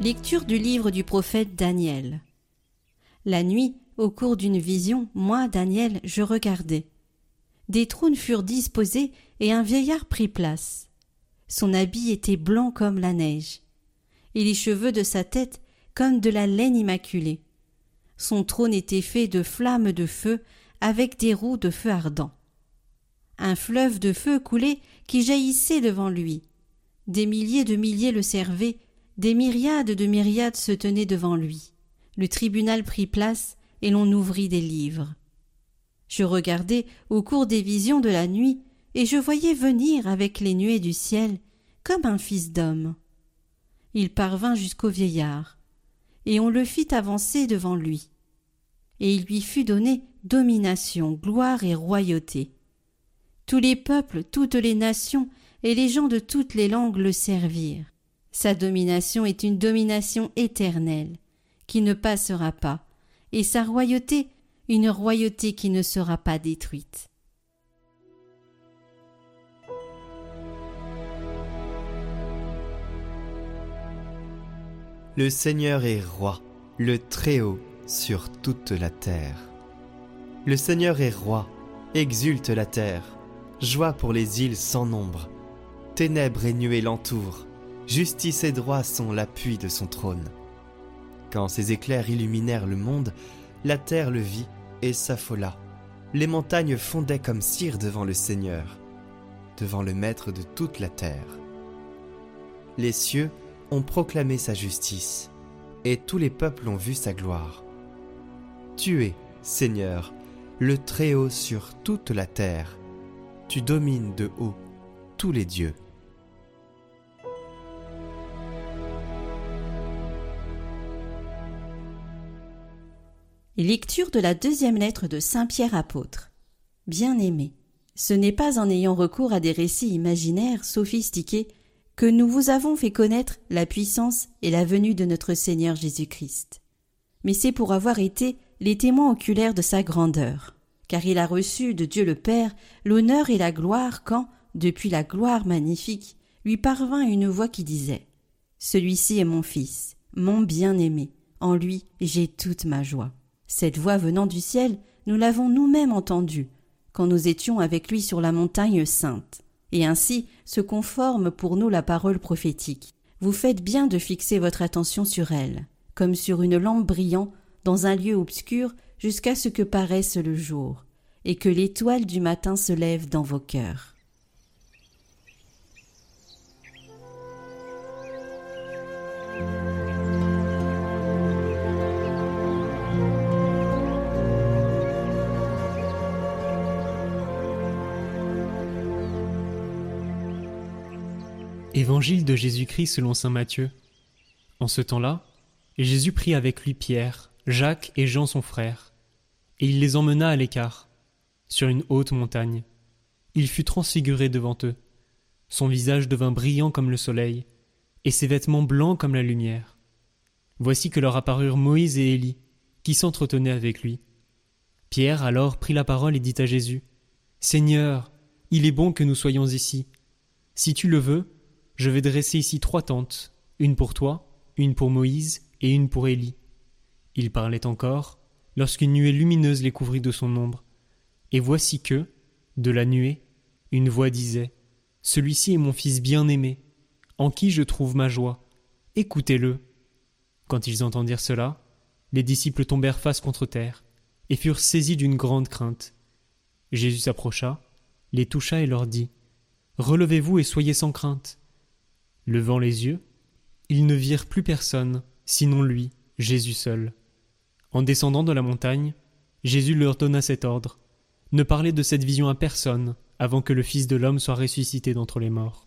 Lecture du livre du prophète Daniel. La nuit, au cours d'une vision, moi, Daniel, je regardais. Des trônes furent disposés et un vieillard prit place. Son habit était blanc comme la neige, et les cheveux de sa tête comme de la laine immaculée. Son trône était fait de flammes de feu avec des roues de feu ardent. Un fleuve de feu coulait qui jaillissait devant lui. Des milliers de milliers le servaient des myriades de myriades se tenaient devant lui. Le tribunal prit place et l'on ouvrit des livres. Je regardais au cours des visions de la nuit et je voyais venir avec les nuées du ciel comme un fils d'homme. Il parvint jusqu'au vieillard et on le fit avancer devant lui. Et il lui fut donné domination, gloire et royauté. Tous les peuples, toutes les nations et les gens de toutes les langues le servirent. Sa domination est une domination éternelle, qui ne passera pas, et sa royauté une royauté qui ne sera pas détruite. Le Seigneur est roi, le Très-Haut sur toute la terre. Le Seigneur est roi, exulte la terre, joie pour les îles sans nombre. Ténèbres et nuées l'entourent, Justice et droit sont l'appui de son trône. Quand ces éclairs illuminèrent le monde, la terre le vit et s'affola. Les montagnes fondaient comme cire devant le Seigneur, devant le Maître de toute la terre. Les cieux ont proclamé sa justice, et tous les peuples ont vu sa gloire. Tu es, Seigneur, le Très-Haut sur toute la terre. Tu domines de haut tous les dieux. Lecture de la deuxième lettre de Saint Pierre apôtre. Bien-aimé, ce n'est pas en ayant recours à des récits imaginaires sophistiqués que nous vous avons fait connaître la puissance et la venue de notre Seigneur Jésus-Christ. Mais c'est pour avoir été les témoins oculaires de sa grandeur, car il a reçu de Dieu le Père l'honneur et la gloire quand, depuis la gloire magnifique, lui parvint une voix qui disait Celui-ci est mon Fils, mon bien-aimé, en lui j'ai toute ma joie. Cette voix venant du ciel, nous l'avons nous-mêmes entendue, quand nous étions avec lui sur la montagne sainte. Et ainsi se conforme pour nous la parole prophétique. Vous faites bien de fixer votre attention sur elle, comme sur une lampe brillant dans un lieu obscur jusqu'à ce que paraisse le jour, et que l'étoile du matin se lève dans vos cœurs. Évangile de Jésus-Christ selon saint Matthieu. En ce temps-là, Jésus prit avec lui Pierre, Jacques et Jean son frère, et il les emmena à l'écart, sur une haute montagne. Il fut transfiguré devant eux. Son visage devint brillant comme le soleil, et ses vêtements blancs comme la lumière. Voici que leur apparurent Moïse et Élie, qui s'entretenaient avec lui. Pierre alors prit la parole et dit à Jésus Seigneur, il est bon que nous soyons ici. Si tu le veux, je vais dresser ici trois tentes, une pour toi, une pour Moïse et une pour Élie. Il parlait encore, lorsqu'une nuée lumineuse les couvrit de son ombre. Et voici que, de la nuée, une voix disait Celui-ci est mon fils bien-aimé, en qui je trouve ma joie. Écoutez-le. Quand ils entendirent cela, les disciples tombèrent face contre terre, et furent saisis d'une grande crainte. Jésus s'approcha, les toucha et leur dit Relevez-vous et soyez sans crainte. Levant les yeux, ils ne virent plus personne, sinon lui, Jésus seul. En descendant de la montagne, Jésus leur donna cet ordre Ne parlez de cette vision à personne avant que le Fils de l'homme soit ressuscité d'entre les morts.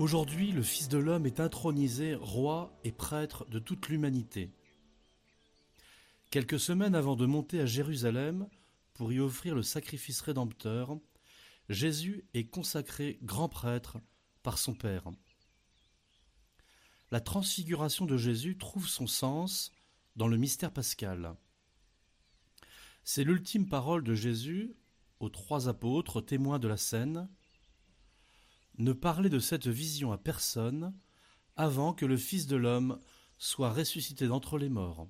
Aujourd'hui, le Fils de l'homme est intronisé roi et prêtre de toute l'humanité. Quelques semaines avant de monter à Jérusalem pour y offrir le sacrifice rédempteur, Jésus est consacré grand prêtre par son Père. La transfiguration de Jésus trouve son sens dans le mystère pascal. C'est l'ultime parole de Jésus aux trois apôtres témoins de la scène, ne parlez de cette vision à personne avant que le Fils de l'homme soit ressuscité d'entre les morts.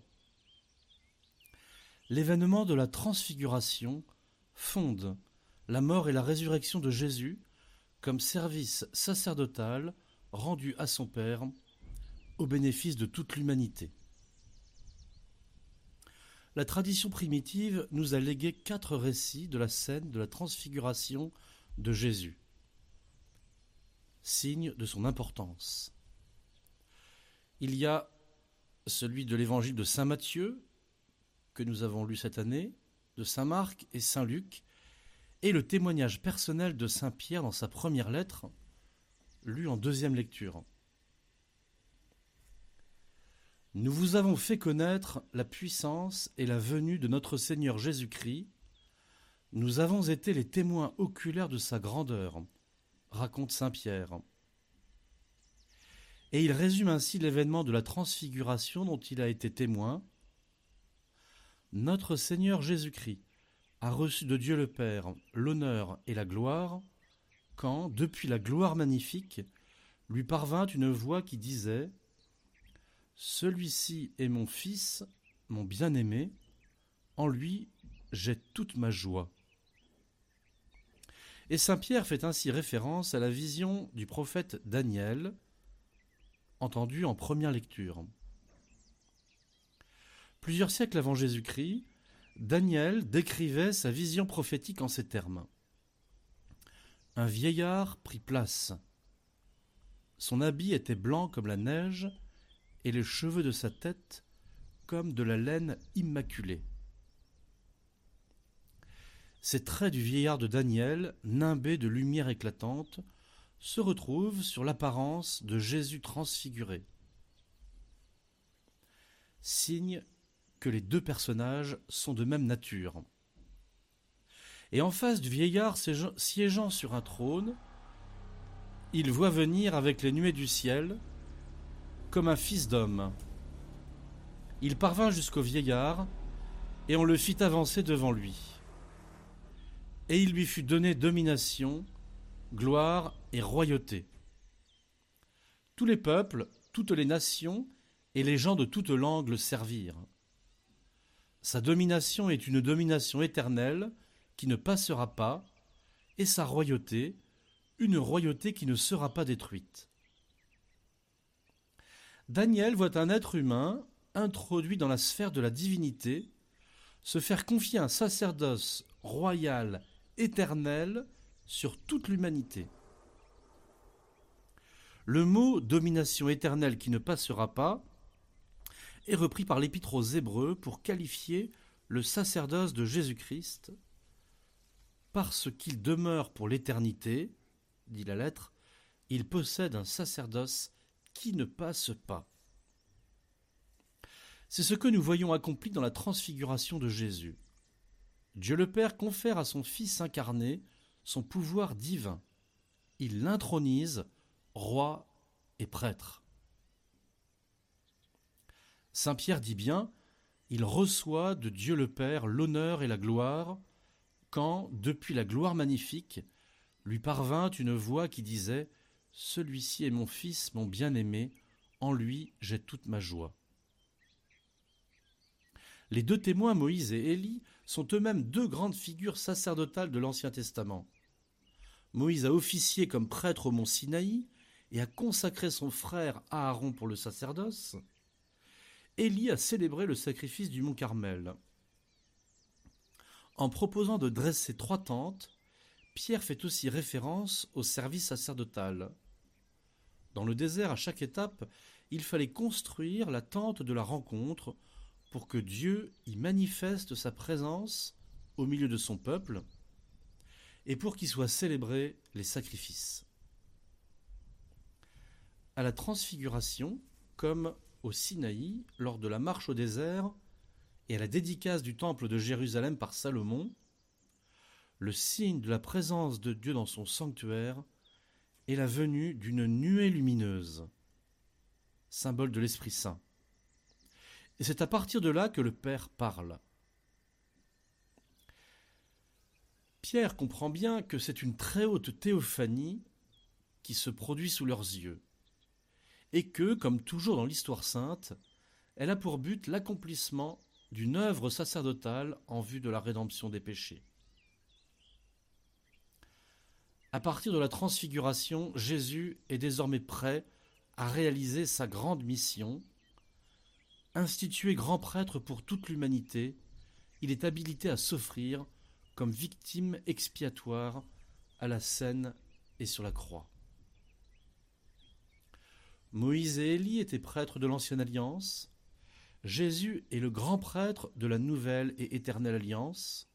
L'événement de la transfiguration fonde la mort et la résurrection de Jésus comme service sacerdotal rendu à son Père au bénéfice de toute l'humanité. La tradition primitive nous a légué quatre récits de la scène de la transfiguration de Jésus signe de son importance. Il y a celui de l'évangile de Saint Matthieu, que nous avons lu cette année, de Saint Marc et Saint Luc, et le témoignage personnel de Saint Pierre dans sa première lettre, lu en deuxième lecture. Nous vous avons fait connaître la puissance et la venue de notre Seigneur Jésus-Christ. Nous avons été les témoins oculaires de sa grandeur raconte Saint Pierre. Et il résume ainsi l'événement de la transfiguration dont il a été témoin. Notre Seigneur Jésus-Christ a reçu de Dieu le Père l'honneur et la gloire quand, depuis la gloire magnifique, lui parvint une voix qui disait Celui-ci est mon Fils, mon bien-aimé, en lui j'ai toute ma joie. Et Saint Pierre fait ainsi référence à la vision du prophète Daniel, entendue en première lecture. Plusieurs siècles avant Jésus-Christ, Daniel décrivait sa vision prophétique en ces termes. Un vieillard prit place. Son habit était blanc comme la neige, et les cheveux de sa tête comme de la laine immaculée. Ces traits du vieillard de Daniel, nimbés de lumière éclatante, se retrouvent sur l'apparence de Jésus transfiguré. Signe que les deux personnages sont de même nature. Et en face du vieillard siégeant sur un trône, il voit venir avec les nuées du ciel comme un fils d'homme. Il parvint jusqu'au vieillard, et on le fit avancer devant lui et il lui fut donné domination, gloire et royauté. Tous les peuples, toutes les nations et les gens de toute langue le servirent. Sa domination est une domination éternelle qui ne passera pas, et sa royauté, une royauté qui ne sera pas détruite. Daniel voit un être humain introduit dans la sphère de la divinité se faire confier un sacerdoce royal éternel sur toute l'humanité. Le mot domination éternelle qui ne passera pas est repris par l'Épître aux Hébreux pour qualifier le sacerdoce de Jésus-Christ parce qu'il demeure pour l'éternité, dit la lettre, il possède un sacerdoce qui ne passe pas. C'est ce que nous voyons accompli dans la transfiguration de Jésus. Dieu le Père confère à son Fils incarné son pouvoir divin. Il l'intronise roi et prêtre. Saint Pierre dit bien, il reçoit de Dieu le Père l'honneur et la gloire, quand, depuis la gloire magnifique, lui parvint une voix qui disait Celui-ci est mon Fils, mon bien-aimé, en lui j'ai toute ma joie. Les deux témoins, Moïse et Élie, sont eux-mêmes deux grandes figures sacerdotales de l'Ancien Testament. Moïse a officié comme prêtre au mont Sinaï et a consacré son frère Aaron pour le sacerdoce. Élie a célébré le sacrifice du mont Carmel. En proposant de dresser trois tentes, Pierre fait aussi référence au service sacerdotal. Dans le désert, à chaque étape, il fallait construire la tente de la rencontre pour que Dieu y manifeste sa présence au milieu de son peuple et pour qu'y soient célébrés les sacrifices. à la transfiguration, comme au Sinaï, lors de la marche au désert et à la dédicace du temple de Jérusalem par Salomon, le signe de la présence de Dieu dans son sanctuaire est la venue d'une nuée lumineuse, symbole de l'Esprit Saint. Et c'est à partir de là que le Père parle. Pierre comprend bien que c'est une très haute théophanie qui se produit sous leurs yeux, et que, comme toujours dans l'histoire sainte, elle a pour but l'accomplissement d'une œuvre sacerdotale en vue de la rédemption des péchés. À partir de la transfiguration, Jésus est désormais prêt à réaliser sa grande mission. Institué grand prêtre pour toute l'humanité, il est habilité à s'offrir comme victime expiatoire à la scène et sur la croix. Moïse et Élie étaient prêtres de l'ancienne alliance. Jésus est le grand prêtre de la nouvelle et éternelle alliance.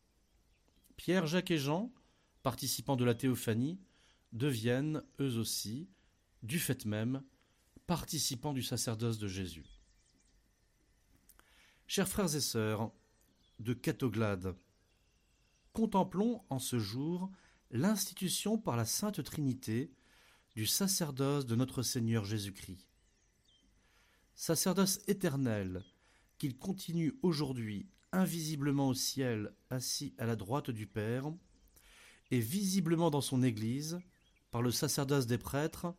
Pierre, Jacques et Jean participants de la théophanie, deviennent, eux aussi, du fait même, participants du sacerdoce de Jésus. Chers frères et sœurs de Catoglade, contemplons en ce jour l'institution par la Sainte Trinité du sacerdoce de notre Seigneur Jésus-Christ. Sacerdoce éternel qu'il continue aujourd'hui invisiblement au ciel, assis à la droite du Père, et visiblement dans son Église par le sacerdoce des prêtres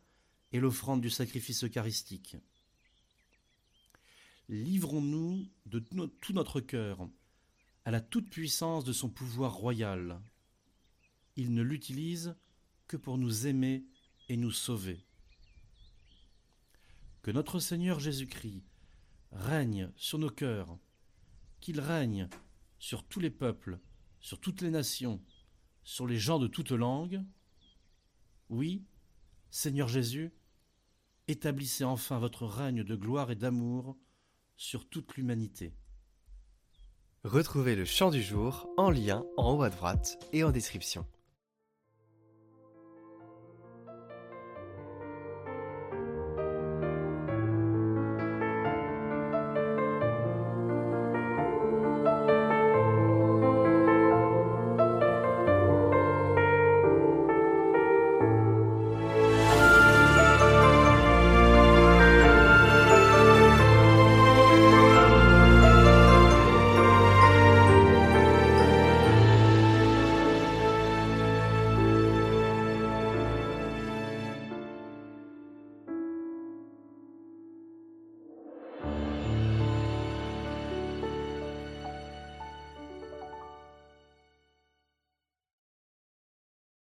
et l'offrande du sacrifice eucharistique. Livrons-nous de tout notre cœur à la toute-puissance de son pouvoir royal. Il ne l'utilise que pour nous aimer et nous sauver. Que notre Seigneur Jésus-Christ règne sur nos cœurs, qu'il règne sur tous les peuples, sur toutes les nations, sur les gens de toute langue. Oui, Seigneur Jésus, établissez enfin votre règne de gloire et d'amour sur toute l'humanité. Retrouvez le chant du jour en lien en haut à droite et en description.